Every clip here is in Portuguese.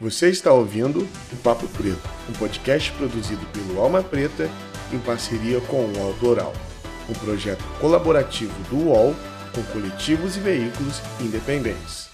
Você está ouvindo o Papo Preto, um podcast produzido pelo Alma Preta em parceria com o UOL Doral, um projeto colaborativo do UOL com coletivos e veículos independentes.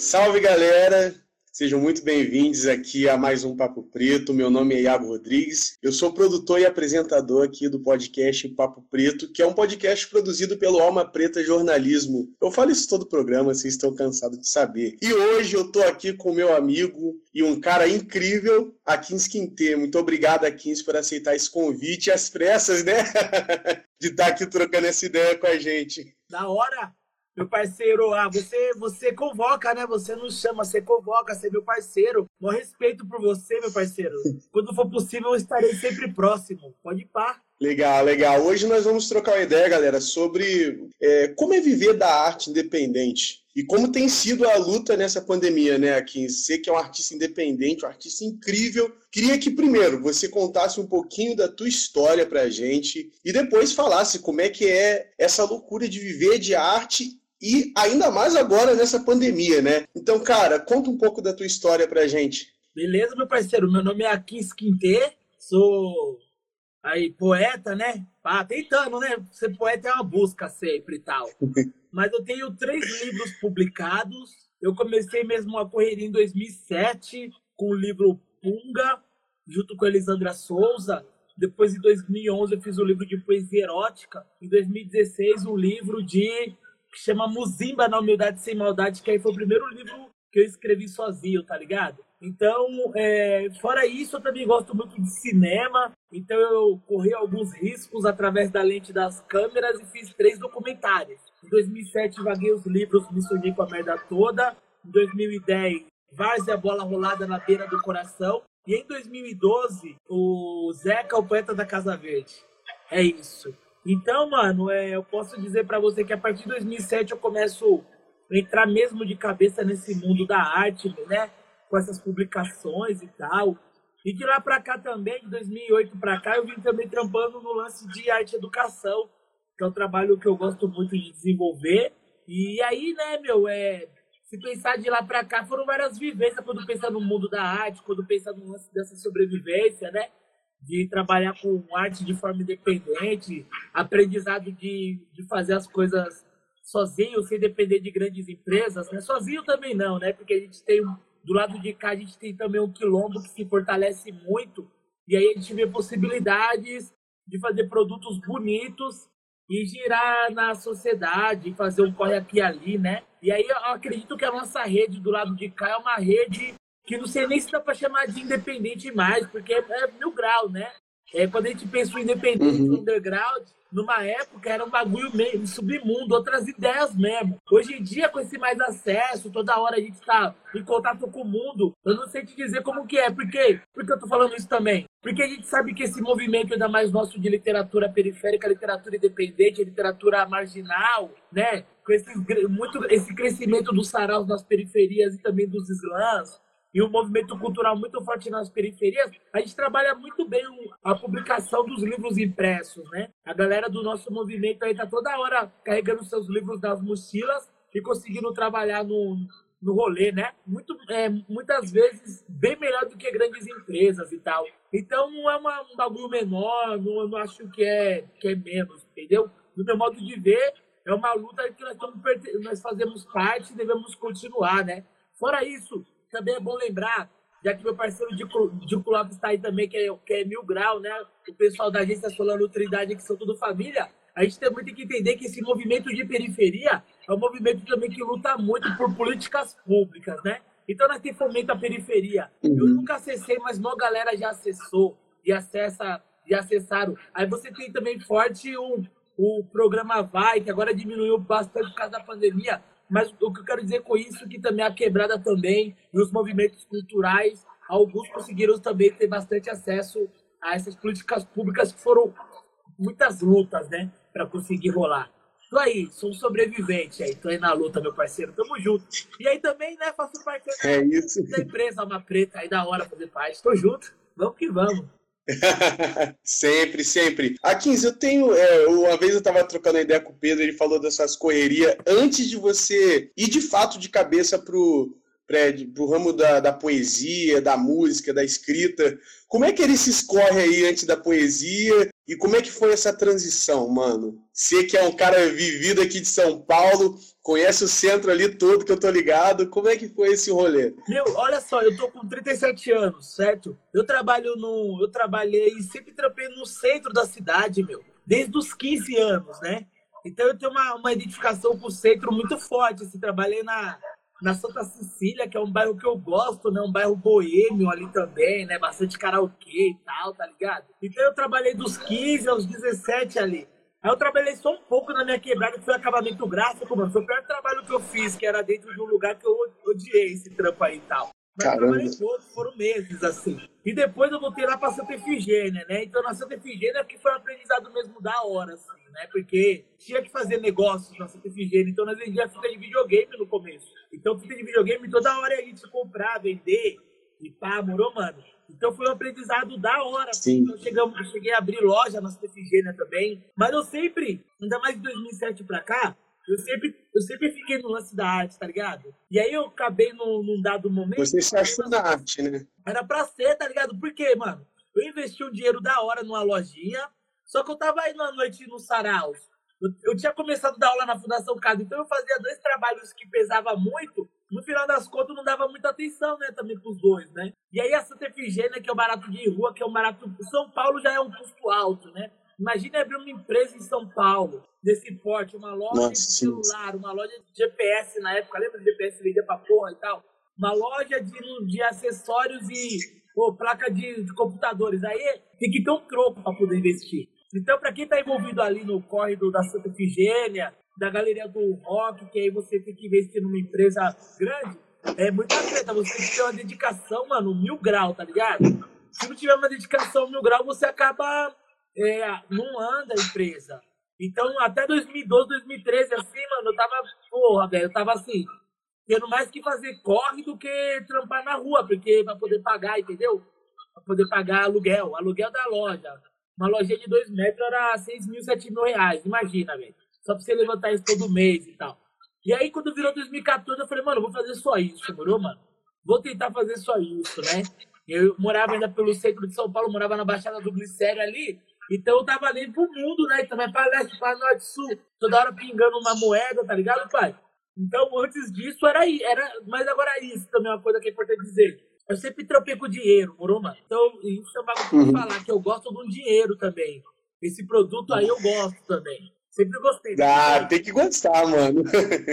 Salve galera! Sejam muito bem-vindos aqui a mais um Papo Preto. Meu nome é Iago Rodrigues. Eu sou produtor e apresentador aqui do podcast Papo Preto, que é um podcast produzido pelo Alma Preta Jornalismo. Eu falo isso todo o programa, vocês estão cansados de saber. E hoje eu tô aqui com meu amigo e um cara incrível, Akins Quinte. Muito obrigado, Akins, por aceitar esse convite às pressas, né? de estar aqui trocando essa ideia com a gente. Da hora! Meu parceiro, ah, você, você convoca, né? Você não chama, você convoca, você é meu parceiro. Bom respeito por você, meu parceiro. Quando for possível, eu estarei sempre próximo. Pode ir pá. Legal, legal. Hoje nós vamos trocar uma ideia, galera, sobre é, como é viver da arte independente. E como tem sido a luta nessa pandemia, né, Aqui, Você que é um artista independente, um artista incrível. Queria que primeiro você contasse um pouquinho da tua história pra gente e depois falasse como é que é essa loucura de viver de arte e ainda mais agora nessa pandemia, né? Então, cara, conta um pouco da tua história pra gente. Beleza, meu parceiro? Meu nome é Akins Quintê, sou aí poeta, né? Ah, tentando, né? Ser poeta é uma busca sempre e tal. Mas eu tenho três livros publicados. Eu comecei mesmo a correria em 2007 com o livro Punga, junto com a Elisandra Souza. Depois, em 2011, eu fiz o livro de poesia erótica. Em 2016, um livro de que chama Muzimba na Humildade Sem Maldade, que aí foi o primeiro livro que eu escrevi sozinho, tá ligado? Então, é, fora isso, eu também gosto muito de cinema. Então, eu corri alguns riscos através da lente das câmeras e fiz três documentários. Em 2007, vaguei os livros Me Sonhei com a Merda Toda. Em 2010, Várzea Bola Rolada na Beira do Coração. E em 2012, o Zeca, o Poeta da Casa Verde. É isso. Então, mano, é, eu posso dizer para você que a partir de 2007 eu começo a entrar mesmo de cabeça nesse mundo da arte, né? Com essas publicações e tal. E de lá para cá também, de 2008 para cá, eu vim também trampando no lance de arte e educação, que é um trabalho que eu gosto muito de desenvolver. E aí, né, meu, é, se pensar de lá para cá, foram várias vivências quando pensa no mundo da arte, quando pensa no lance dessa sobrevivência, né? De trabalhar com arte de forma independente, aprendizado de, de fazer as coisas sozinho, sem depender de grandes empresas, né? Sozinho também não, né? Porque a gente tem, do lado de cá, a gente tem também um quilombo que se fortalece muito, e aí a gente vê possibilidades de fazer produtos bonitos e girar na sociedade, fazer um corre aqui e ali, né? E aí eu acredito que a nossa rede do lado de cá é uma rede que não sei nem se dá para chamar de independente mais, porque é, é mil grau, né? É, quando a gente pensa em independente uhum. underground, numa época era um bagulho meio submundo, outras ideias mesmo. Hoje em dia, com esse mais acesso, toda hora a gente está em contato com o mundo, eu não sei te dizer como que é. Por quê? Por que eu tô falando isso também? Porque a gente sabe que esse movimento, ainda mais nosso de literatura periférica, literatura independente, literatura marginal, né? Com esse, muito, esse crescimento dos saraus nas periferias e também dos slams, e um movimento cultural muito forte nas periferias, a gente trabalha muito bem a publicação dos livros impressos, né? A galera do nosso movimento aí tá toda hora carregando seus livros nas mochilas e conseguindo trabalhar no, no rolê, né? Muito, é, muitas vezes bem melhor do que grandes empresas e tal. Então não é uma, um bagulho menor, não, não acho que é, que é menos, entendeu? No meu modo de ver, é uma luta que nós, estamos, nós fazemos parte e devemos continuar, né? Fora isso, também é bom lembrar, já que meu parceiro de Lopes está aí também, que é, que é Mil Grau, né? O pessoal da agência Solano Trindade, que são tudo família. A gente tem muito que entender que esse movimento de periferia é um movimento também que luta muito por políticas públicas, né? Então nós temos fomento à periferia. Uhum. Eu nunca acessei, mas uma galera já acessou e acessa e acessaram. Aí você tem também forte o, o programa Vai, que agora diminuiu bastante por causa da pandemia, mas o que eu quero dizer com isso é que também a quebrada também e os movimentos culturais, alguns conseguiram também ter bastante acesso a essas políticas públicas que foram muitas lutas, né, para conseguir rolar. Tô aí, sou um sobrevivente aí, tô aí na luta, meu parceiro, tamo junto. E aí também, né, faço parte é isso. da empresa Alma Preta, aí da hora fazer parte, tô junto, vamos que vamos. sempre, sempre. Akins, eu tenho. É, uma vez eu estava trocando ideia com o Pedro, ele falou dessas correrias antes de você ir de fato de cabeça pro, pro ramo da, da poesia, da música, da escrita. Como é que ele se escorre aí antes da poesia e como é que foi essa transição, mano? Você que é um cara vivido aqui de São Paulo, conhece o centro ali todo que eu tô ligado. Como é que foi esse rolê? Meu, olha só, eu tô com 37 anos, certo? Eu trabalho no. Eu trabalhei, sempre trampei no centro da cidade, meu. Desde os 15 anos, né? Então eu tenho uma, uma identificação com o centro muito forte. Assim, trabalhei na, na Santa Cecília, que é um bairro que eu gosto, né? Um bairro boêmio ali também, né? Bastante karaokê e tal, tá ligado? Então eu trabalhei dos 15 aos 17 ali. Aí eu trabalhei só um pouco na minha quebrada, que foi acabamento gráfico, mano. Foi o pior trabalho que eu fiz, que era dentro de um lugar que eu odiei esse trampo aí e tal. Mas Caramba. trabalhei pouco, foram meses, assim. E depois eu voltei lá pra Santa Efigênia, né? Então na Santa Efigênia que foi um aprendizado mesmo da hora, assim, né? Porque tinha que fazer negócios na Santa Efigênia, então nós vendíamos fita de videogame no começo. Então fita de videogame toda hora a gente comprar, vender e pá, morou, mano? Então foi um aprendizado da hora. Sim. Então chegamos, eu cheguei a abrir loja na Santa Efigênia também. Mas eu sempre, ainda mais de 2007 pra cá, eu sempre, eu sempre fiquei no lance da arte, tá ligado? E aí eu acabei num, num dado momento. Você se achou na arte, né? Era pra ser, tá ligado? Por quê, mano? Eu investi um dinheiro da hora numa lojinha, só que eu tava indo à noite no Saraus. Eu, eu tinha começado a dar aula na Fundação Casa, então eu fazia dois trabalhos que pesava muito no final das contas, não dava muita atenção, né, também pros dois, né? E aí a Santa Efigênia, que é o barato de rua, que é um barato... São Paulo já é um custo alto, né? Imagina abrir uma empresa em São Paulo, desse porte, uma loja Nossa, de celular, uma loja de GPS na época, lembra de GPS vendia pra porra e tal? Uma loja de, de acessórios e pô, placa de, de computadores. Aí tem que ter um troco para poder investir. Então, para quem está envolvido ali no corredor da Santa Efigênia, da galeria do rock, que aí você tem que investir numa empresa grande, é muita treta. Você tem que ter uma dedicação, mano, mil grau, tá ligado? Se não tiver uma dedicação mil grau, você acaba. É, não anda a empresa. Então, até 2012, 2013, assim, mano, eu tava. Porra, velho, eu tava assim. Tendo mais que fazer corre do que trampar na rua, porque pra poder pagar, entendeu? Pra poder pagar aluguel, aluguel da loja. Uma lojinha de dois metros era 6 mil, 7 mil reais, imagina, velho só pra você levantar isso todo mês e tal. E aí, quando virou 2014, eu falei, mano, vou fazer só isso, morou, mano? Vou tentar fazer só isso, né? Eu morava ainda pelo centro de São Paulo, morava na Baixada do Glicério ali, então eu tava ali pro mundo, né? Também pra leste, pra norte, sul, toda hora pingando uma moeda, tá ligado, pai? Então, antes disso, era, era mas agora é isso também é uma coisa que é importante dizer. Eu sempre tropei com dinheiro, morou, mano? Então, isso é uma coisa uhum. falar, que eu gosto do dinheiro também. Esse produto aí eu gosto também. Sempre gostei. Ah, tem que gostar, mano.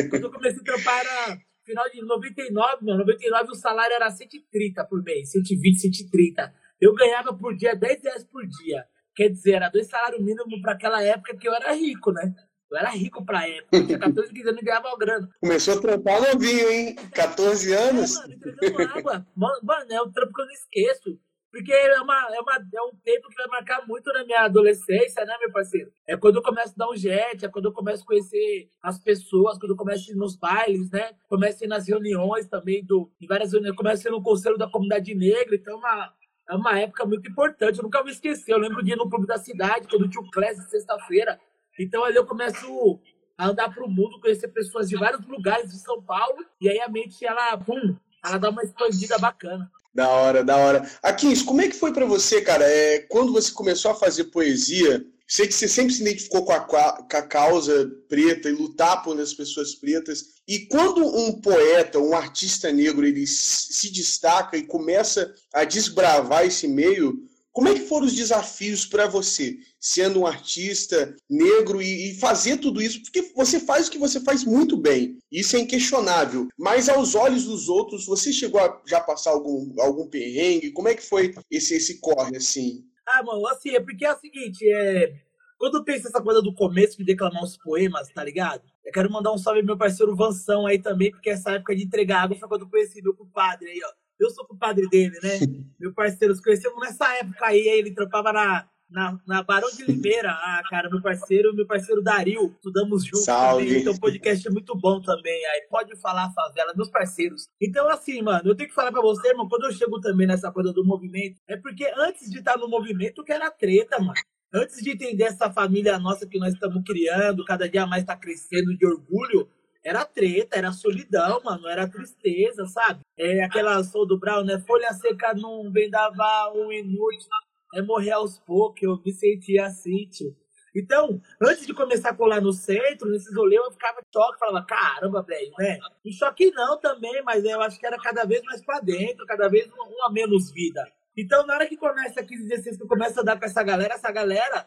Quando eu comecei a trampar era final de 99, mano. 99 o salário era 130 por mês, 120, 130. Eu ganhava por dia 10 reais por dia. Quer dizer, era dois salários mínimos para aquela época que eu era rico, né? Eu era rico pra época. Eu tinha 14, 15 anos e ganhava grana. Começou a trampar novinho, hein? 14 anos? É, mano, entregando água. Mano, é um trampo que eu não esqueço. Porque é, uma, é, uma, é um tempo que vai marcar muito na minha adolescência, né, meu parceiro? É quando eu começo a dar um jet, é quando eu começo a conhecer as pessoas, quando eu começo a ir nos bailes, né? Começo a ir nas reuniões também, do, em várias reuniões, começo a ir no conselho da comunidade negra, então é uma, é uma época muito importante, eu nunca vou esquecer. Eu lembro de ir no clube da cidade, quando tinha o Class sexta-feira. Então ali eu começo a andar pro mundo, conhecer pessoas de vários lugares de São Paulo, e aí a mente, ela, pum, ela dá uma expandida bacana. Da hora, da hora. Akins, como é que foi para você, cara? É, quando você começou a fazer poesia, sei que você sempre se identificou com a, com a causa preta e lutar por as pessoas pretas. E quando um poeta, um artista negro, ele se destaca e começa a desbravar esse meio, como é que foram os desafios para você, sendo um artista negro e, e, fazer tudo isso? Porque você faz o que você faz muito bem, isso é inquestionável. Mas aos olhos dos outros, você chegou a já passar algum, algum perrengue? Como é que foi esse, esse corre, assim? Ah, mano, assim, é porque é o seguinte, é... Quando eu penso essa coisa do começo de declamar os poemas, tá ligado? Eu quero mandar um salve meu parceiro Vansão aí também, porque essa época de entregar água foi quando eu conheci meu compadre aí, ó eu sou compadre dele, né? Meu parceiro, nos conhecemos nessa época aí, ele trampava na, na, na Barão de Limeira. Ah, cara, meu parceiro, meu parceiro Dario, estudamos juntos Salve. também. Então o podcast é muito bom também. Aí pode falar, favela, meus parceiros. Então, assim, mano, eu tenho que falar pra você, irmão, quando eu chego também nessa coisa do movimento, é porque antes de estar no movimento, que era treta, mano. Antes de entender essa família nossa que nós estamos criando, cada dia mais tá crescendo de orgulho, era treta, era solidão, mano, era tristeza, sabe? É aquela Soul do Brown, né? Folha seca num vendaval, um inútil, é morrer aos poucos, eu me sentia assim, tio. Então, antes de começar a colar no centro, nesses rolês, eu ficava em choque, falava, caramba, velho, né? Em choque não também, mas eu acho que era cada vez mais pra dentro, cada vez um a menos vida. Então, na hora que começa a 15, 16, que eu começo a dar com essa galera, essa galera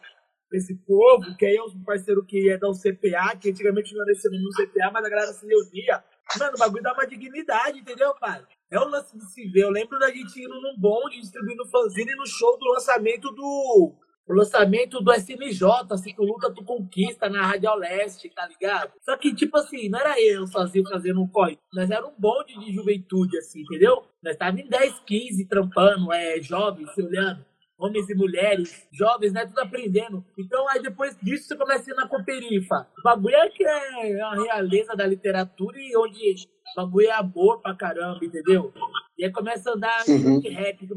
esse povo, que aí é um parceiro que é da CPA, que antigamente não era esse nome no CPA, mas a galera se reunia. Mano, o bagulho dá uma dignidade, entendeu, pai? É o lance de se ver. Eu lembro da gente indo num bonde, distribuindo fanzine no show do lançamento do. O lançamento do SMJ, assim, que Luta Tu Conquista na Rádio Leste, tá ligado? Só que, tipo assim, não era eu sozinho fazendo um corre. Nós era um bonde de juventude, assim, entendeu? Nós tava em 10, 15 trampando, é, jovens, se olhando homens e mulheres, jovens, né? Tudo aprendendo. Então, aí depois disso você começa a ir na Coperifa. O bagulho é que é a realeza da literatura e onde o bagulho é amor pra caramba, entendeu? E aí começa a andar Uhum. de rap.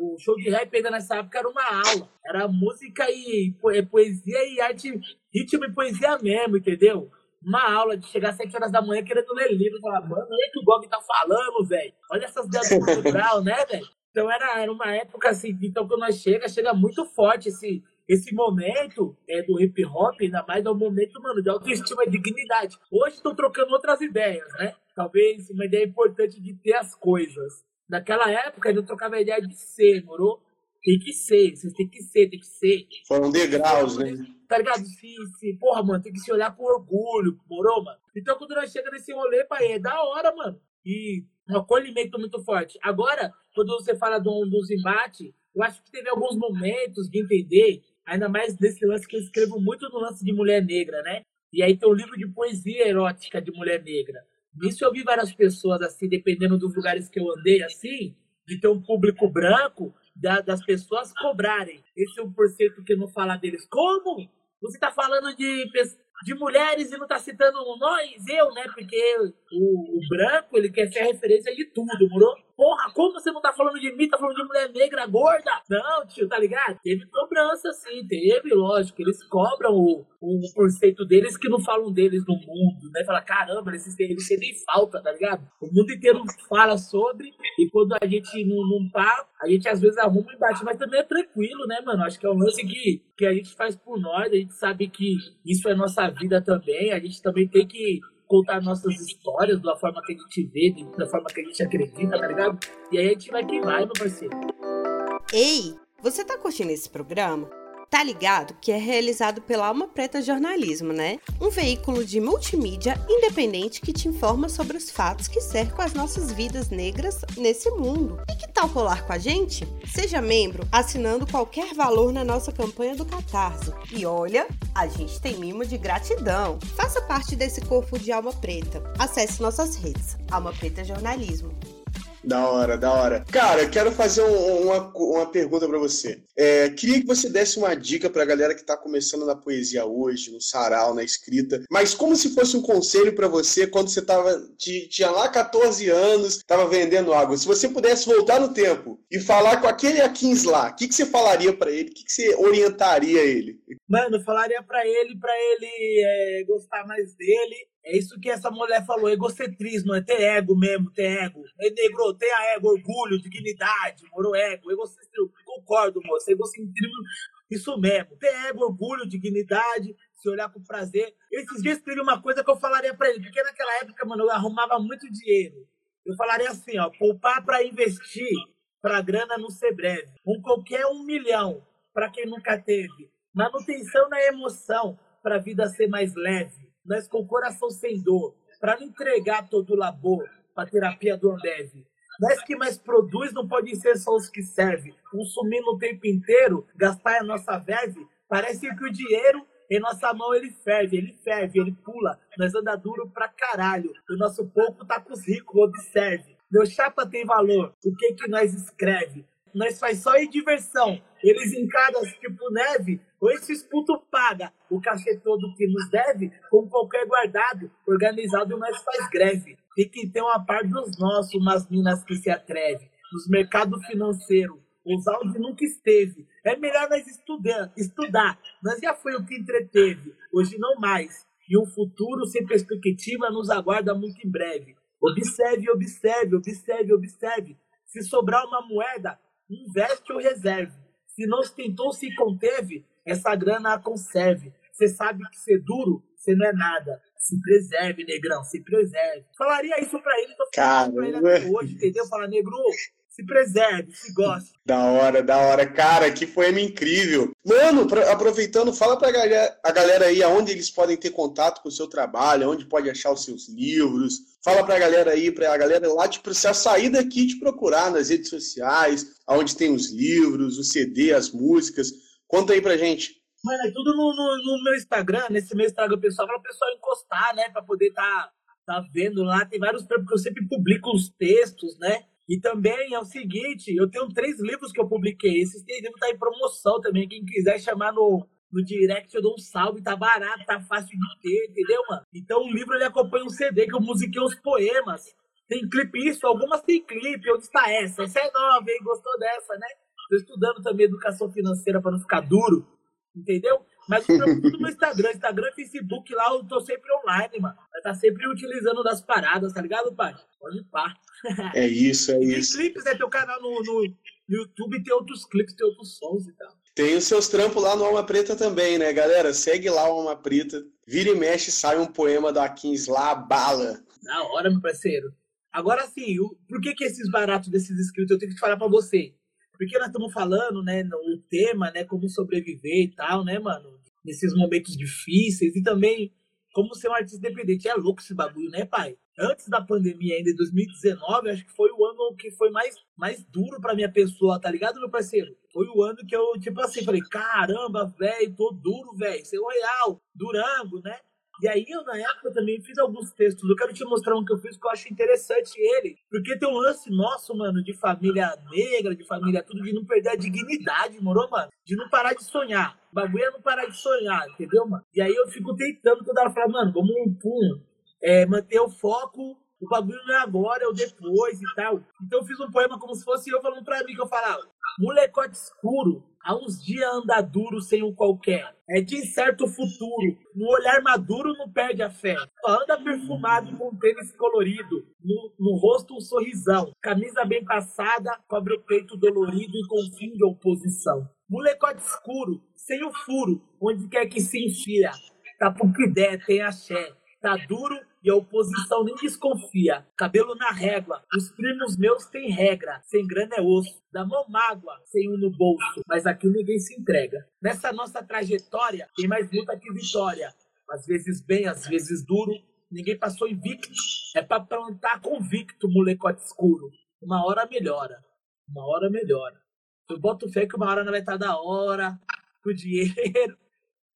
O show de rap ainda nessa época era uma aula. Era música e é poesia e arte, ritmo e poesia mesmo, entendeu? Uma aula de chegar às 7 horas da manhã querendo ler livro. Falar, mano, olha que o Gog tá falando, velho. Olha essas ideias do né, velho? Então era, era uma época assim, então quando nós chega, chega muito forte esse, esse momento é, do hip hop, ainda mais é um momento, mano, de autoestima e dignidade. Hoje estou trocando outras ideias, né? Talvez uma ideia importante de ter as coisas. Naquela época eu trocava a ideia de ser, morou? Tem que ser, vocês têm que ser, tem que ser. Foram degraus, né? Tá ligado? Se, se, porra, mano, tem que se olhar com orgulho, morou, mano? Então quando nós chega nesse rolê, pai, é da hora, mano. E um acolhimento muito forte. Agora, quando você fala do, dos embates, eu acho que teve alguns momentos de entender, ainda mais nesse lance que eu escrevo muito no lance de mulher negra, né? E aí tem um livro de poesia erótica de mulher negra. Nisso eu vi várias pessoas, assim, dependendo dos lugares que eu andei, assim, de ter um público branco, da- das pessoas cobrarem esse 1% que não fala deles. Como? Você tá falando de, de mulheres e não tá citando nós, eu, né? Porque o, o branco, ele quer ser referência de tudo, moro? Porra, como você não tá falando de mim, tá falando de mulher negra gorda? Não, tio, tá ligado? Teve cobrança, sim, teve, lógico. Eles cobram o, o porcento deles que não falam deles no mundo, né? Fala, caramba, eles, sentem falta, tá ligado? O mundo inteiro fala sobre, e quando a gente não, não a gente às vezes arruma um embate, mas também é tranquilo, né, mano? Acho que é um lance que, que a gente faz por nós, a gente sabe que isso é nossa vida também, a gente também tem que contar nossas histórias da forma que a gente vê, da forma que a gente acredita, tá ligado? E aí a gente vai que vai, meu parceiro. Ei, você tá curtindo esse programa? Tá ligado que é realizado pela Alma Preta Jornalismo, né? Um veículo de multimídia independente que te informa sobre os fatos que cercam as nossas vidas negras nesse mundo. E que tal colar com a gente? Seja membro assinando qualquer valor na nossa campanha do Catarse. E olha, a gente tem mimo de gratidão. Faça parte desse corpo de Alma Preta. Acesse nossas redes. Alma Preta Jornalismo. Da hora, da hora. Cara, quero fazer um- uma, uma pergunta pra você. É, queria que você desse uma dica pra galera que tá começando na poesia hoje, no sarau, na escrita, mas como se fosse um conselho pra você quando você tava, ti- tinha lá 14 anos, tava vendendo água. Se você pudesse voltar no tempo e falar com aquele Akins lá, o que, que você falaria pra ele? O que, que você orientaria ele? Mano, falaria pra ele, pra ele é, gostar mais dele. É isso que essa mulher falou, egocentrismo, é ter ego mesmo, ter ego. É negro, tenha ego, orgulho, dignidade, moro ego, egocentrismo, concordo, moço, egocentrismo, isso mesmo. Ter ego, orgulho, dignidade, se olhar com prazer. Esses dias teve uma coisa que eu falaria pra ele, porque naquela época, mano, eu arrumava muito dinheiro. Eu falaria assim, ó, poupar pra investir, pra grana não ser breve. Um qualquer um milhão, pra quem nunca teve. Manutenção na emoção, para a vida ser mais leve. Nós com coração sem dor, para não entregar todo o labor para terapia do Ambev. Nós que mais produz não podem ser só os que servem. Consumindo o tempo inteiro, gastar a nossa verve, parece que o dinheiro em nossa mão ele ferve, ele ferve, ele pula. Nós anda duro pra caralho. O nosso pouco tá com os ricos, observe. Meu chapa tem valor, o que que nós escreve? Nós faz só em diversão, eles em cada, tipo, neve, ou esses putos paga o cachê todo que nos deve, como qualquer guardado, organizado, mas faz greve. Tem que ter uma parte dos nossos, umas minas que se atreve, nos mercados financeiros, usar onde nunca esteve. É melhor nós estudar, estudar. Nós já foi o que entreteve, hoje não mais. E um futuro sem perspectiva nos aguarda muito em breve. Observe, observe, observe, observe. Se sobrar uma moeda, investe ou reserve. Se não tentou, se conteve, essa grana a conserve. Você sabe que ser duro, você não é nada. Se preserve, negrão, se preserve. Falaria isso pra ele, tô falando pra ele até hoje, entendeu? Fala, negro, se preserve, se goste. Da hora, da hora. Cara, que poema incrível. Mano, aproveitando, fala pra galera, a galera aí aonde eles podem ter contato com o seu trabalho, onde pode achar os seus livros. Fala pra galera aí, pra galera lá te precisar sair daqui te procurar nas redes sociais, aonde tem os livros, o CD, as músicas. Conta aí pra gente. Mano, é tudo no, no, no meu Instagram, nesse meu Instagram pessoal, para o pessoal encostar, né? Pra poder tá, tá vendo lá. Tem vários, porque eu sempre publico os textos, né? E também é o seguinte, eu tenho três livros que eu publiquei. Esses três livros tá em promoção também. Quem quiser chamar no, no direct, eu dou um salve. Tá barato, tá fácil de ter, entendeu, mano? Então o livro ele acompanha um CD que eu musiquei os poemas. Tem clipe isso, algumas tem clipe. Onde está essa? Essa é nova, hein? Gostou dessa, né? Tô estudando também educação financeira para não ficar duro, entendeu? Mas eu tudo no Instagram, Instagram, Facebook, lá eu tô sempre online, mano. Vai tá sempre utilizando das paradas, tá ligado, pai? Pode pá. É isso, é isso. Tem clipes, né? Teu canal no, no, no YouTube tem outros clipes, tem outros sons e tal. Tem os seus trampos lá no Alma Preta também, né, galera? Segue lá o Alma Preta. Vira e mexe, sai um poema da Kings lá, bala. Da hora, meu parceiro. Agora sim, por que, que esses baratos desses inscritos eu tenho que falar para você? Porque nós estamos falando, né, no tema, né, como sobreviver e tal, né, mano? Nesses momentos difíceis e também como ser um artista independente. É louco esse bagulho, né, pai? Antes da pandemia, ainda em 2019, acho que foi o ano que foi mais, mais duro pra minha pessoa, tá ligado, meu parceiro? Foi o ano que eu, tipo assim, falei, caramba, velho, tô duro, velho, seu real, Durango, né? E aí eu, na época, também fiz alguns textos. Eu quero te mostrar um que eu fiz que eu acho interessante ele. Porque tem um lance nosso, mano, de família negra, de família tudo, de não perder a dignidade, morou, mano? De não parar de sonhar. O bagulho é não parar de sonhar, entendeu, mano? E aí eu fico tentando toda hora falar, mano, vamos um pum, é, manter o foco. O bagulho não é agora, é o depois e tal. Então eu fiz um poema como se fosse eu falando pra mim, que eu falava, molecote escuro, Há uns dias anda duro sem um qualquer. É de incerto futuro. No olhar maduro não perde a fé. Anda perfumado com tênis colorido. No, no rosto um sorrisão. Camisa bem passada, cobre o peito dolorido e confunde a oposição. Molecote escuro, sem o furo, onde quer que se enfia. Tá por que der, tem axé. Tá duro e a oposição nem desconfia. Cabelo na régua, os primos meus têm regra, sem grana é osso. Da mão mágoa, sem um no bolso, mas aqui ninguém se entrega. Nessa nossa trajetória, tem mais luta que vitória. Às vezes bem, às vezes duro, ninguém passou invicto. É pra plantar convicto, molecote escuro. Uma hora melhora, uma hora melhora. Eu boto fé que uma hora não vai estar da hora, com dinheiro,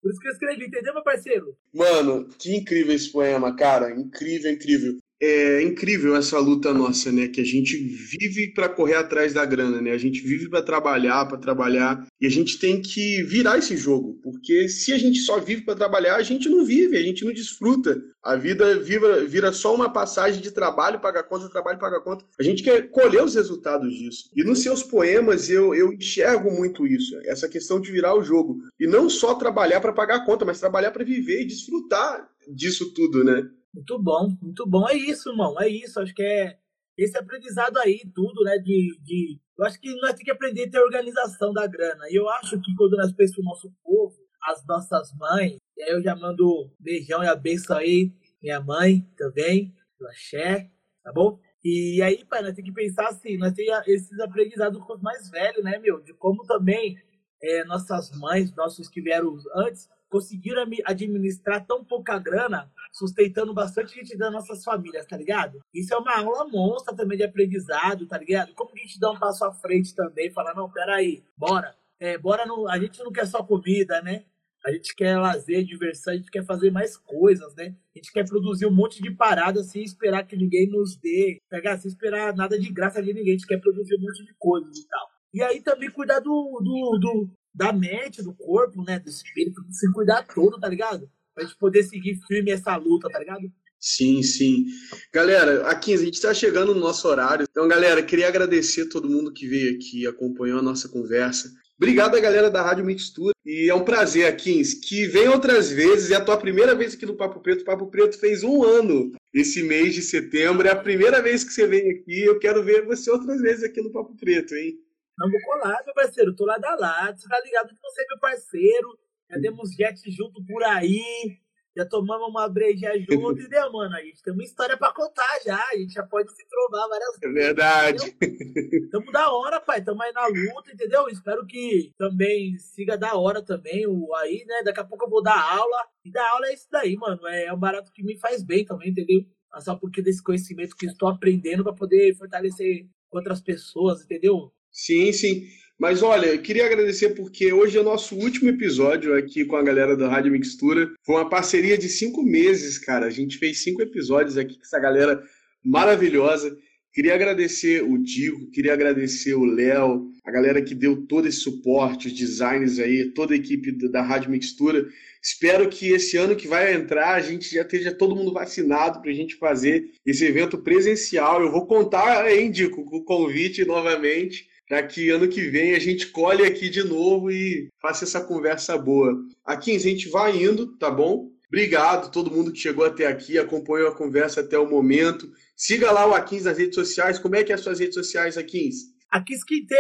por isso que eu escrevi, entendeu, meu parceiro? Mano, que incrível esse poema, cara. Incrível, incrível é incrível essa luta nossa, né? Que a gente vive para correr atrás da grana, né? A gente vive para trabalhar, para trabalhar, e a gente tem que virar esse jogo, porque se a gente só vive para trabalhar, a gente não vive, a gente não desfruta. A vida vira, vira só uma passagem de trabalho, paga conta, trabalho, paga conta. A gente quer colher os resultados disso. E nos seus poemas eu, eu enxergo muito isso, essa questão de virar o jogo. E não só trabalhar para pagar conta, mas trabalhar para viver e desfrutar disso tudo, né? Muito bom, muito bom. É isso, irmão. É isso. Acho que é esse aprendizado aí, tudo, né? De, de... Eu acho que nós temos que aprender a ter organização da grana. E eu acho que quando nós pensamos no nosso povo, as nossas mães, e aí eu já mando beijão e abençoe aí, minha mãe também, do axé, tá bom? E aí, pai, nós temos que pensar assim, nós temos esses aprendizados com os mais velhos, né, meu? De como também é, nossas mães, nossos que vieram antes, conseguiram administrar tão pouca grana, sustentando bastante gente das nossas famílias, tá ligado? Isso é uma aula monstra também de aprendizado, tá ligado? Como a gente dá um passo à frente também, falar, não, peraí, bora. É, bora no, a gente não quer só comida, né? A gente quer lazer, diversão, a gente quer fazer mais coisas, né? A gente quer produzir um monte de paradas sem esperar que ninguém nos dê, pegar sem esperar nada de graça de ninguém. A gente quer produzir um monte de coisas e tal. E aí também cuidar do, do, do, da mente, do corpo, né? Do espírito, se cuidar todo, tá ligado? Pra gente poder seguir firme essa luta, tá ligado? Sim, sim. Galera, aqui a gente está chegando no nosso horário. Então, galera, queria agradecer a todo mundo que veio aqui, acompanhou a nossa conversa. Obrigado a galera da Rádio Mixtura. E é um prazer, Akins, que vem outras vezes. É a tua primeira vez aqui no Papo Preto. O Papo Preto fez um ano esse mês de setembro. É a primeira vez que você vem aqui. Eu quero ver você outras vezes aqui no Papo Preto, hein? Vamos colar, meu parceiro. Tô lá da lado. Você tá ligado que você é meu parceiro. Já demos jet junto por aí já tomamos uma breja junto, entendeu, mano? A gente tem uma história pra contar já. A gente já pode se trovar várias vezes. É verdade. Entendeu? Tamo da hora, pai. Tamo aí na luta, entendeu? Espero que também siga da hora também o aí, né? Daqui a pouco eu vou dar aula. E dar aula é isso daí, mano. É, é um barato que me faz bem também, entendeu? Só porque desse conhecimento que estou aprendendo para poder fortalecer outras pessoas, entendeu? Sim, sim. Mas olha, eu queria agradecer porque hoje é o nosso último episódio aqui com a galera da Rádio Mixtura. Foi uma parceria de cinco meses, cara. A gente fez cinco episódios aqui com essa galera maravilhosa. Queria agradecer o Dico, queria agradecer o Léo, a galera que deu todo esse suporte, os designers aí, toda a equipe da Rádio Mixtura. Espero que esse ano que vai entrar a gente já esteja todo mundo vacinado para a gente fazer esse evento presencial. Eu vou contar, hein, Dico, o convite novamente para que ano que vem a gente colhe aqui de novo e faça essa conversa boa. Aqui a gente vai indo, tá bom? Obrigado a todo mundo que chegou até aqui, acompanhou a conversa até o momento. Siga lá o Aquins nas redes sociais. Como é que é as suas redes sociais, Aquins? Aquins Quinte.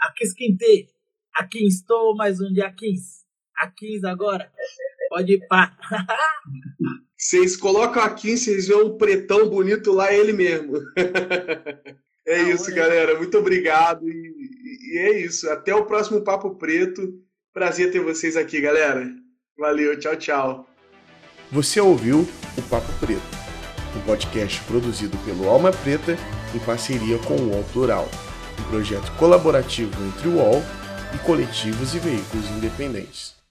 Aquins Quinte. Aqui estou mais um dia Aquins. Aquins agora. Pode ir pá. Vocês colocam aqui, vocês vêem um pretão bonito lá, ele mesmo. É ah, isso, galera. Muito obrigado. E, e, é isso. Até o próximo Papo Preto. Prazer ter vocês aqui, galera. Valeu, tchau, tchau. Você ouviu o Papo Preto, um podcast produzido pelo Alma Preta em parceria com o UOL Plural, um projeto colaborativo entre o UOL e coletivos e veículos independentes.